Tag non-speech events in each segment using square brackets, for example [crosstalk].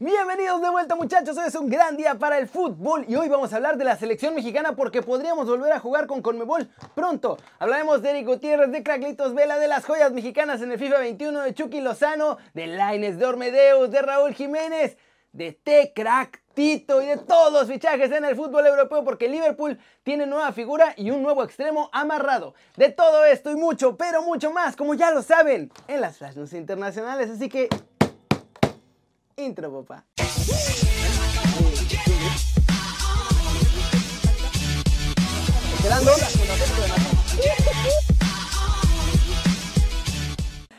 Bienvenidos de vuelta muchachos, hoy es un gran día para el fútbol y hoy vamos a hablar de la selección mexicana porque podríamos volver a jugar con Conmebol pronto. Hablaremos de Eric Gutiérrez, de Craclitos Vela, de las joyas mexicanas en el FIFA 21, de Chucky Lozano, de Laines, de Ormedeus, de Raúl Jiménez, de T-Crack Tito y de todos los fichajes en el fútbol europeo porque Liverpool tiene nueva figura y un nuevo extremo amarrado. De todo esto y mucho, pero mucho más, como ya lo saben, en las Flash News internacionales. Así que Intro, papá.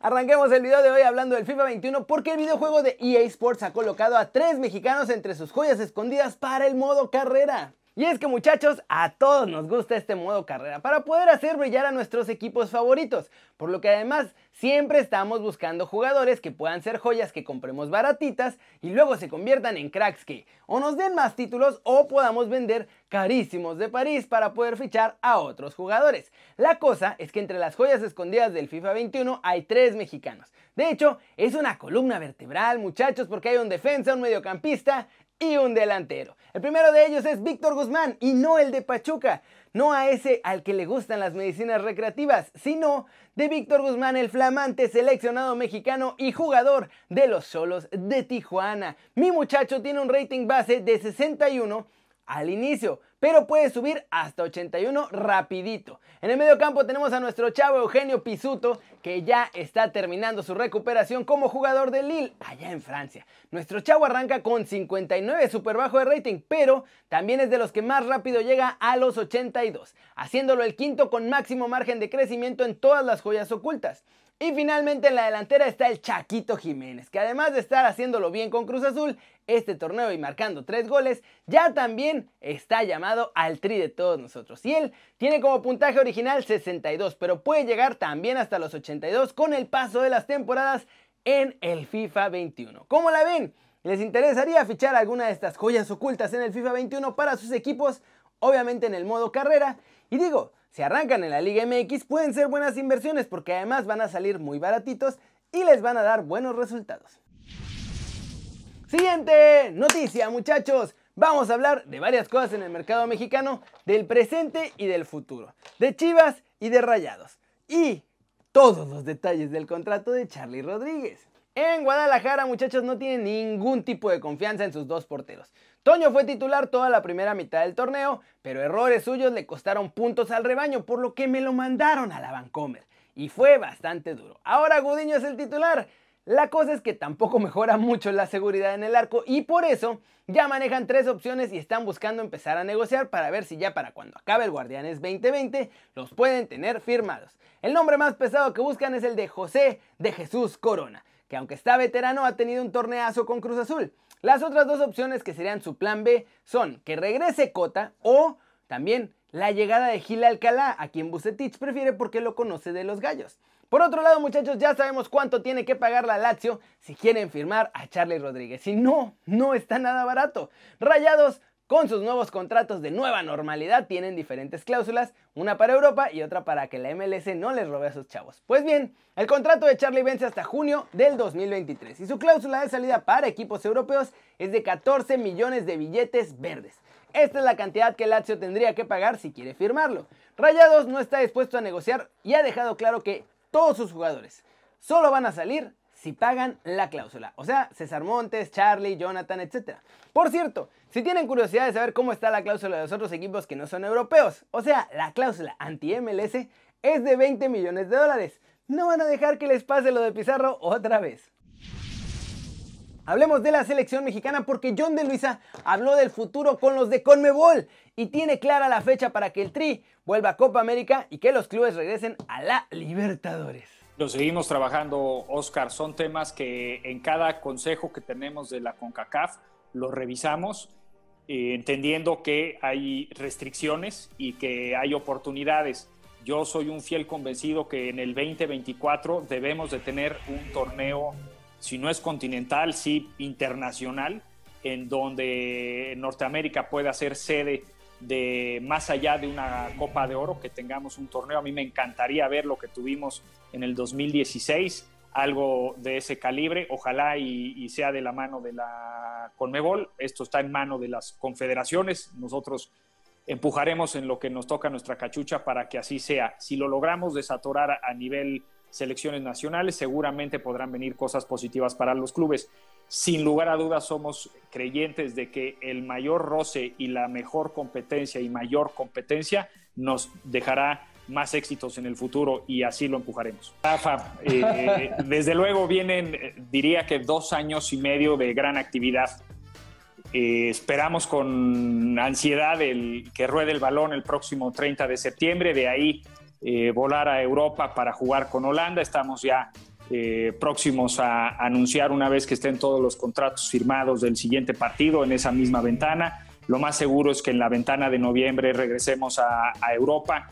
Arranquemos el video de hoy hablando del FIFA 21 porque el videojuego de EA Sports ha colocado a tres mexicanos entre sus joyas escondidas para el modo carrera. Y es que muchachos, a todos nos gusta este modo carrera para poder hacer brillar a nuestros equipos favoritos, por lo que además siempre estamos buscando jugadores que puedan ser joyas que compremos baratitas y luego se conviertan en cracks que o nos den más títulos o podamos vender carísimos de París para poder fichar a otros jugadores. La cosa es que entre las joyas escondidas del FIFA 21 hay tres mexicanos. De hecho, es una columna vertebral muchachos porque hay un defensa, un mediocampista y un delantero. El primero de ellos es Víctor Guzmán y no el de Pachuca, no a ese al que le gustan las medicinas recreativas, sino de Víctor Guzmán, el flamante seleccionado mexicano y jugador de los Solos de Tijuana. Mi muchacho tiene un rating base de 61 al inicio, pero puede subir hasta 81 rapidito. En el medio campo tenemos a nuestro chavo Eugenio Pisuto, que ya está terminando su recuperación como jugador de Lille, allá en Francia. Nuestro chavo arranca con 59 super bajo de rating, pero también es de los que más rápido llega a los 82, haciéndolo el quinto con máximo margen de crecimiento en todas las joyas ocultas. Y finalmente en la delantera está el Chaquito Jiménez, que además de estar haciéndolo bien con Cruz Azul este torneo y marcando tres goles, ya también está llamado al tri de todos nosotros. Y él tiene como puntaje original 62, pero puede llegar también hasta los 82 con el paso de las temporadas en el FIFA 21. ¿Cómo la ven? ¿Les interesaría fichar alguna de estas joyas ocultas en el FIFA 21 para sus equipos? Obviamente en el modo carrera. Y digo, si arrancan en la Liga MX pueden ser buenas inversiones porque además van a salir muy baratitos y les van a dar buenos resultados. Siguiente noticia muchachos. Vamos a hablar de varias cosas en el mercado mexicano, del presente y del futuro, de Chivas y de Rayados. Y todos los detalles del contrato de Charlie Rodríguez. En Guadalajara, muchachos, no tienen ningún tipo de confianza en sus dos porteros. Toño fue titular toda la primera mitad del torneo, pero errores suyos le costaron puntos al rebaño, por lo que me lo mandaron a la Vancomer. Y fue bastante duro. Ahora Gudiño es el titular. La cosa es que tampoco mejora mucho la seguridad en el arco y por eso ya manejan tres opciones y están buscando empezar a negociar para ver si ya para cuando acabe el Guardianes 2020 los pueden tener firmados. El nombre más pesado que buscan es el de José de Jesús Corona que aunque está veterano ha tenido un torneazo con Cruz Azul. Las otras dos opciones que serían su plan B son que regrese Cota o también la llegada de Gil Alcalá, a quien Bucetich prefiere porque lo conoce de los gallos. Por otro lado, muchachos, ya sabemos cuánto tiene que pagar la Lazio si quieren firmar a Charlie Rodríguez. Y no, no está nada barato. Rayados con sus nuevos contratos de nueva normalidad tienen diferentes cláusulas, una para Europa y otra para que la MLS no les robe a sus chavos. Pues bien, el contrato de Charlie vence hasta junio del 2023 y su cláusula de salida para equipos europeos es de 14 millones de billetes verdes. Esta es la cantidad que Lazio tendría que pagar si quiere firmarlo. Rayados no está dispuesto a negociar y ha dejado claro que todos sus jugadores solo van a salir si pagan la cláusula. O sea, César Montes, Charlie, Jonathan, etc. Por cierto, si tienen curiosidad de saber cómo está la cláusula de los otros equipos que no son europeos, o sea, la cláusula anti-MLS es de 20 millones de dólares. No van a dejar que les pase lo de Pizarro otra vez. Hablemos de la selección mexicana porque John de Luisa habló del futuro con los de Conmebol y tiene clara la fecha para que el Tri vuelva a Copa América y que los clubes regresen a la Libertadores. Lo seguimos trabajando, Oscar. Son temas que en cada consejo que tenemos de la CONCACAF lo revisamos, eh, entendiendo que hay restricciones y que hay oportunidades. Yo soy un fiel convencido que en el 2024 debemos de tener un torneo, si no es continental, sí internacional, en donde Norteamérica pueda ser sede de más allá de una Copa de Oro, que tengamos un torneo. A mí me encantaría ver lo que tuvimos en el 2016. Algo de ese calibre, ojalá y, sea de la mano de la Conmebol. Esto está en mano de las confederaciones. Nosotros empujaremos en lo que nos toca nuestra cachucha para que así sea. Si lo logramos desatorar a nivel selecciones nacionales, seguramente podrán venir cosas positivas para los clubes. Sin lugar a dudas somos creyentes de que el mayor roce y la mejor competencia y mayor competencia nos dejará más éxitos en el futuro y así lo empujaremos. Rafa, eh, [laughs] desde luego vienen, eh, diría que dos años y medio de gran actividad. Eh, esperamos con ansiedad el, que ruede el balón el próximo 30 de septiembre, de ahí volar a Europa para jugar con Holanda. Estamos ya próximos a anunciar una vez que estén todos los contratos firmados del siguiente partido en esa misma ventana. Lo más seguro es que en la ventana de noviembre regresemos a, a Europa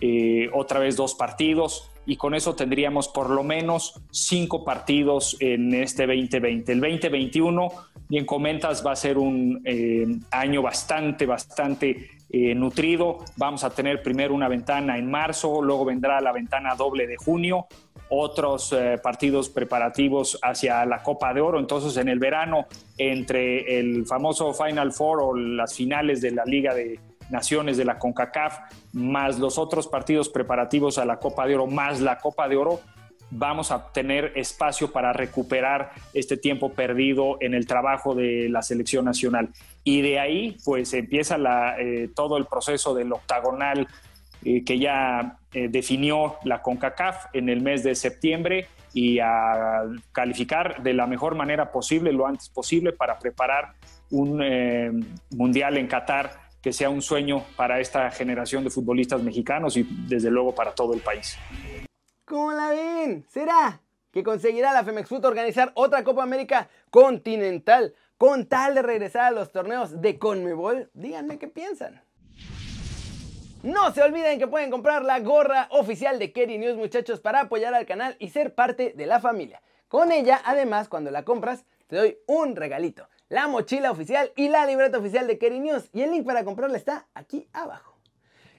eh, otra vez dos partidos y con eso tendríamos por lo menos cinco partidos en este 2020. El 2021, bien comentas, va a ser un eh, año bastante, bastante eh, nutrido. Vamos a tener primero una ventana en marzo, luego vendrá la ventana doble de junio, otros partidos preparativos hacia la Copa de Oro. Entonces, en el verano, entre el famoso Final Four o las finales de la Liga de naciones de la CONCACAF, más los otros partidos preparativos a la Copa de Oro, más la Copa de Oro, vamos a tener espacio para recuperar este tiempo perdido en el trabajo de la selección nacional. Y de ahí, pues empieza eh, todo el proceso del octagonal eh, que ya eh, definió la CONCACAF en el mes de septiembre y a calificar de la mejor manera posible, lo antes posible, para preparar un mundial en Qatar que sea un sueño para esta generación de futbolistas mexicanos y desde luego para todo el país. ¿Cómo la ven? ¿Será que conseguirá la Femex Foot organizar otra Copa América continental con tal de regresar a los torneos de Conmebol? Díganme qué piensan. No se olviden que pueden comprar la gorra oficial de Kerry News muchachos para apoyar al canal y ser parte de la familia. Con ella, además, cuando la compras, te doy un regalito la mochila oficial y la libreta oficial de Kerry News. Y el link para comprarla está aquí abajo.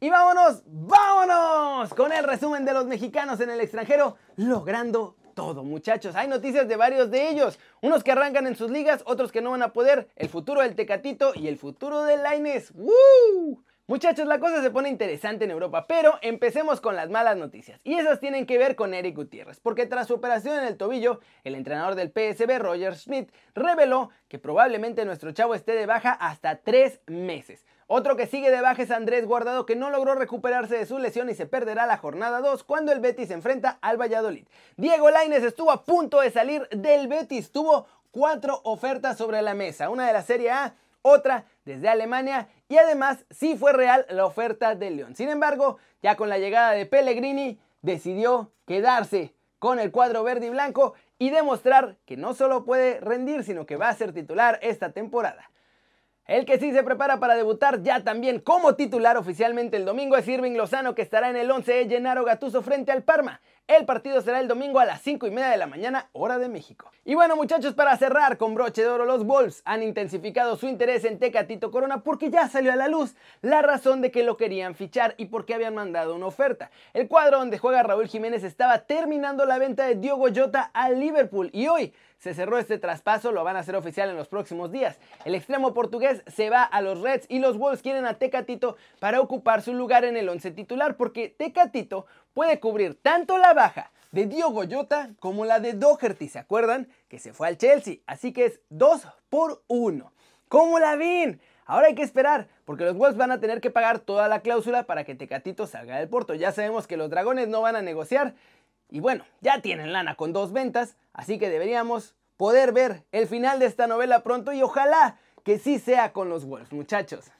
Y vámonos, vámonos con el resumen de los mexicanos en el extranjero, logrando todo, muchachos. Hay noticias de varios de ellos. Unos que arrancan en sus ligas, otros que no van a poder. El futuro del Tecatito y el futuro del Laines. ¡Woo! Muchachos, la cosa se pone interesante en Europa, pero empecemos con las malas noticias. Y esas tienen que ver con Eric Gutiérrez, porque tras su operación en el tobillo, el entrenador del PSB, Roger Smith, reveló que probablemente nuestro chavo esté de baja hasta tres meses. Otro que sigue de baja es Andrés Guardado, que no logró recuperarse de su lesión y se perderá la jornada 2 cuando el Betis se enfrenta al Valladolid. Diego Laines estuvo a punto de salir del Betis, tuvo cuatro ofertas sobre la mesa, una de la Serie A, otra desde Alemania y además sí fue real la oferta del León. Sin embargo, ya con la llegada de Pellegrini, decidió quedarse con el cuadro verde y blanco y demostrar que no solo puede rendir, sino que va a ser titular esta temporada. El que sí se prepara para debutar ya también como titular oficialmente el domingo es Irving Lozano que estará en el 11 de Gennaro Gattuso frente al Parma. El partido será el domingo a las 5 y media de la mañana, hora de México. Y bueno, muchachos, para cerrar con broche de oro, los Wolves han intensificado su interés en Tecatito Corona porque ya salió a la luz la razón de que lo querían fichar y porque habían mandado una oferta. El cuadro donde juega Raúl Jiménez estaba terminando la venta de Diogo Jota al Liverpool y hoy se cerró este traspaso, lo van a hacer oficial en los próximos días. El extremo portugués se va a los Reds y los Wolves quieren a Tecatito para ocupar su lugar en el once titular porque Tecatito puede cubrir tanto la baja de Diogo Jota como la de Doherty, ¿se acuerdan? Que se fue al Chelsea, así que es 2 por 1. ¿Cómo la ven? Ahora hay que esperar, porque los Wolves van a tener que pagar toda la cláusula para que Tecatito salga del Porto. Ya sabemos que los Dragones no van a negociar. Y bueno, ya tienen lana con dos ventas, así que deberíamos poder ver el final de esta novela pronto y ojalá que sí sea con los Wolves, muchachos.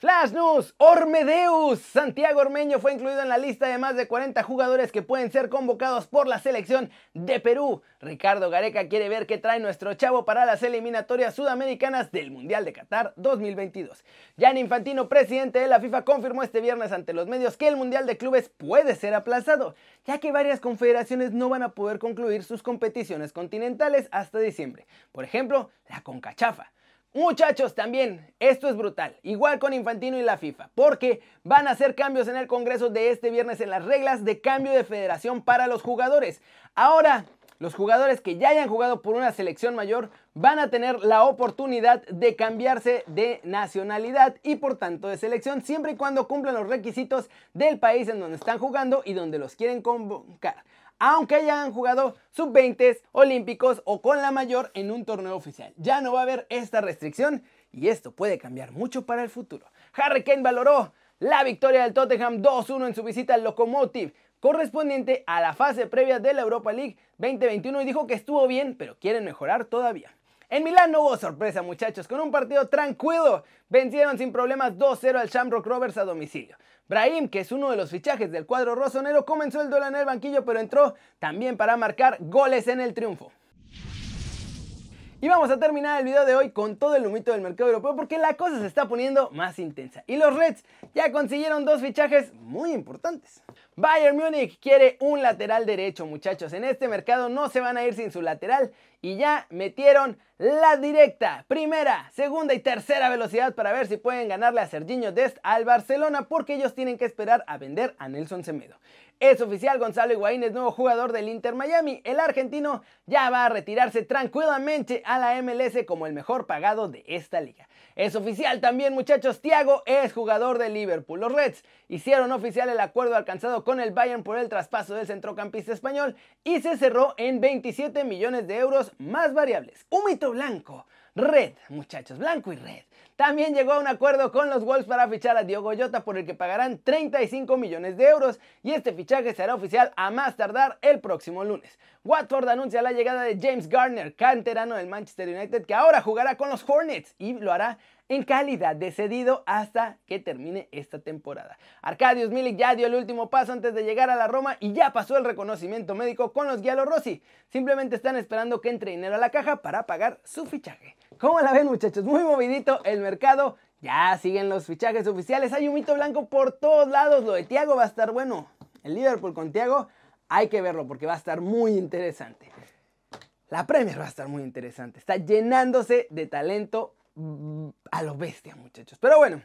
Flash News, Ormedeus. Santiago Ormeño fue incluido en la lista de más de 40 jugadores que pueden ser convocados por la selección de Perú. Ricardo Gareca quiere ver qué trae nuestro chavo para las eliminatorias sudamericanas del Mundial de Qatar 2022. Jan Infantino, presidente de la FIFA, confirmó este viernes ante los medios que el Mundial de Clubes puede ser aplazado, ya que varias confederaciones no van a poder concluir sus competiciones continentales hasta diciembre. Por ejemplo, la CONCACHAFA. Muchachos, también, esto es brutal, igual con Infantino y la FIFA, porque van a hacer cambios en el Congreso de este viernes en las reglas de cambio de federación para los jugadores. Ahora, los jugadores que ya hayan jugado por una selección mayor van a tener la oportunidad de cambiarse de nacionalidad y por tanto de selección siempre y cuando cumplan los requisitos del país en donde están jugando y donde los quieren convocar aunque hayan jugado sub-20, olímpicos o con la mayor en un torneo oficial. Ya no va a haber esta restricción y esto puede cambiar mucho para el futuro. Harry Kane valoró la victoria del Tottenham 2-1 en su visita al Locomotive, correspondiente a la fase previa de la Europa League 2021 y dijo que estuvo bien, pero quieren mejorar todavía. En Milán no hubo sorpresa muchachos, con un partido tranquilo vencieron sin problemas 2-0 al Shamrock Rovers a domicilio. Brahim, que es uno de los fichajes del cuadro rosonero, comenzó el duelo en el banquillo, pero entró también para marcar goles en el triunfo. Y vamos a terminar el video de hoy con todo el humito del mercado europeo porque la cosa se está poniendo más intensa. Y los Reds ya consiguieron dos fichajes muy importantes. Bayern Múnich quiere un lateral derecho, muchachos. En este mercado no se van a ir sin su lateral y ya metieron la directa, primera, segunda y tercera velocidad para ver si pueden ganarle a Serginho Dest al Barcelona porque ellos tienen que esperar a vender a Nelson Semedo. Es oficial, Gonzalo Higuaín es nuevo jugador del Inter Miami. El argentino ya va a retirarse tranquilamente a la MLS como el mejor pagado de esta liga. Es oficial también, muchachos, Thiago es jugador de Liverpool. Los Reds hicieron oficial el acuerdo alcanzado con el Bayern por el traspaso del centrocampista español y se cerró en 27 millones de euros más variables. Un mito blanco. Red, muchachos, blanco y red. También llegó a un acuerdo con los Wolves para fichar a Diogo Jota por el que pagarán 35 millones de euros y este fichaje será oficial a más tardar el próximo lunes. Watford anuncia la llegada de James Garner, canterano del Manchester United, que ahora jugará con los Hornets y lo hará en calidad de cedido hasta que termine esta temporada. Arcadius Milik ya dio el último paso antes de llegar a la Roma y ya pasó el reconocimiento médico con los Rossi. Simplemente están esperando que entre dinero a la caja para pagar su fichaje. ¿Cómo la ven muchachos? Muy movidito el mercado. Ya siguen los fichajes oficiales. Hay un mito blanco por todos lados. Lo de Tiago va a estar bueno. El Liverpool con Tiago hay que verlo porque va a estar muy interesante. La Premier va a estar muy interesante. Está llenándose de talento Mm, a lo bestia, muchachos. Pero bueno,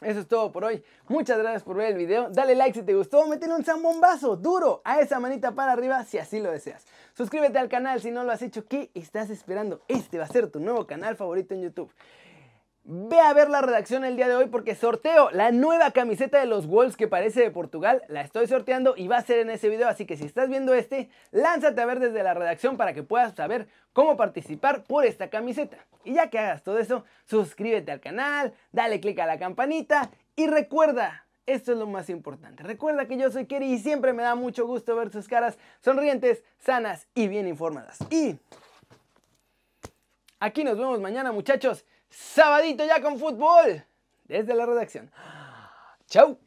eso es todo por hoy. Muchas gracias por ver el video. Dale like si te gustó. Métele un zambombazo duro a esa manita para arriba si así lo deseas. Suscríbete al canal si no lo has hecho. ¿Qué estás esperando? Este va a ser tu nuevo canal favorito en YouTube. Ve a ver la redacción el día de hoy porque sorteo la nueva camiseta de los Wolves que parece de Portugal. La estoy sorteando y va a ser en ese video. Así que si estás viendo este, lánzate a ver desde la redacción para que puedas saber cómo participar por esta camiseta. Y ya que hagas todo eso, suscríbete al canal, dale click a la campanita y recuerda, esto es lo más importante. Recuerda que yo soy Kerry y siempre me da mucho gusto ver sus caras sonrientes, sanas y bien informadas. Y aquí nos vemos mañana, muchachos. Sabadito ya con fútbol. Desde la redacción. Chau.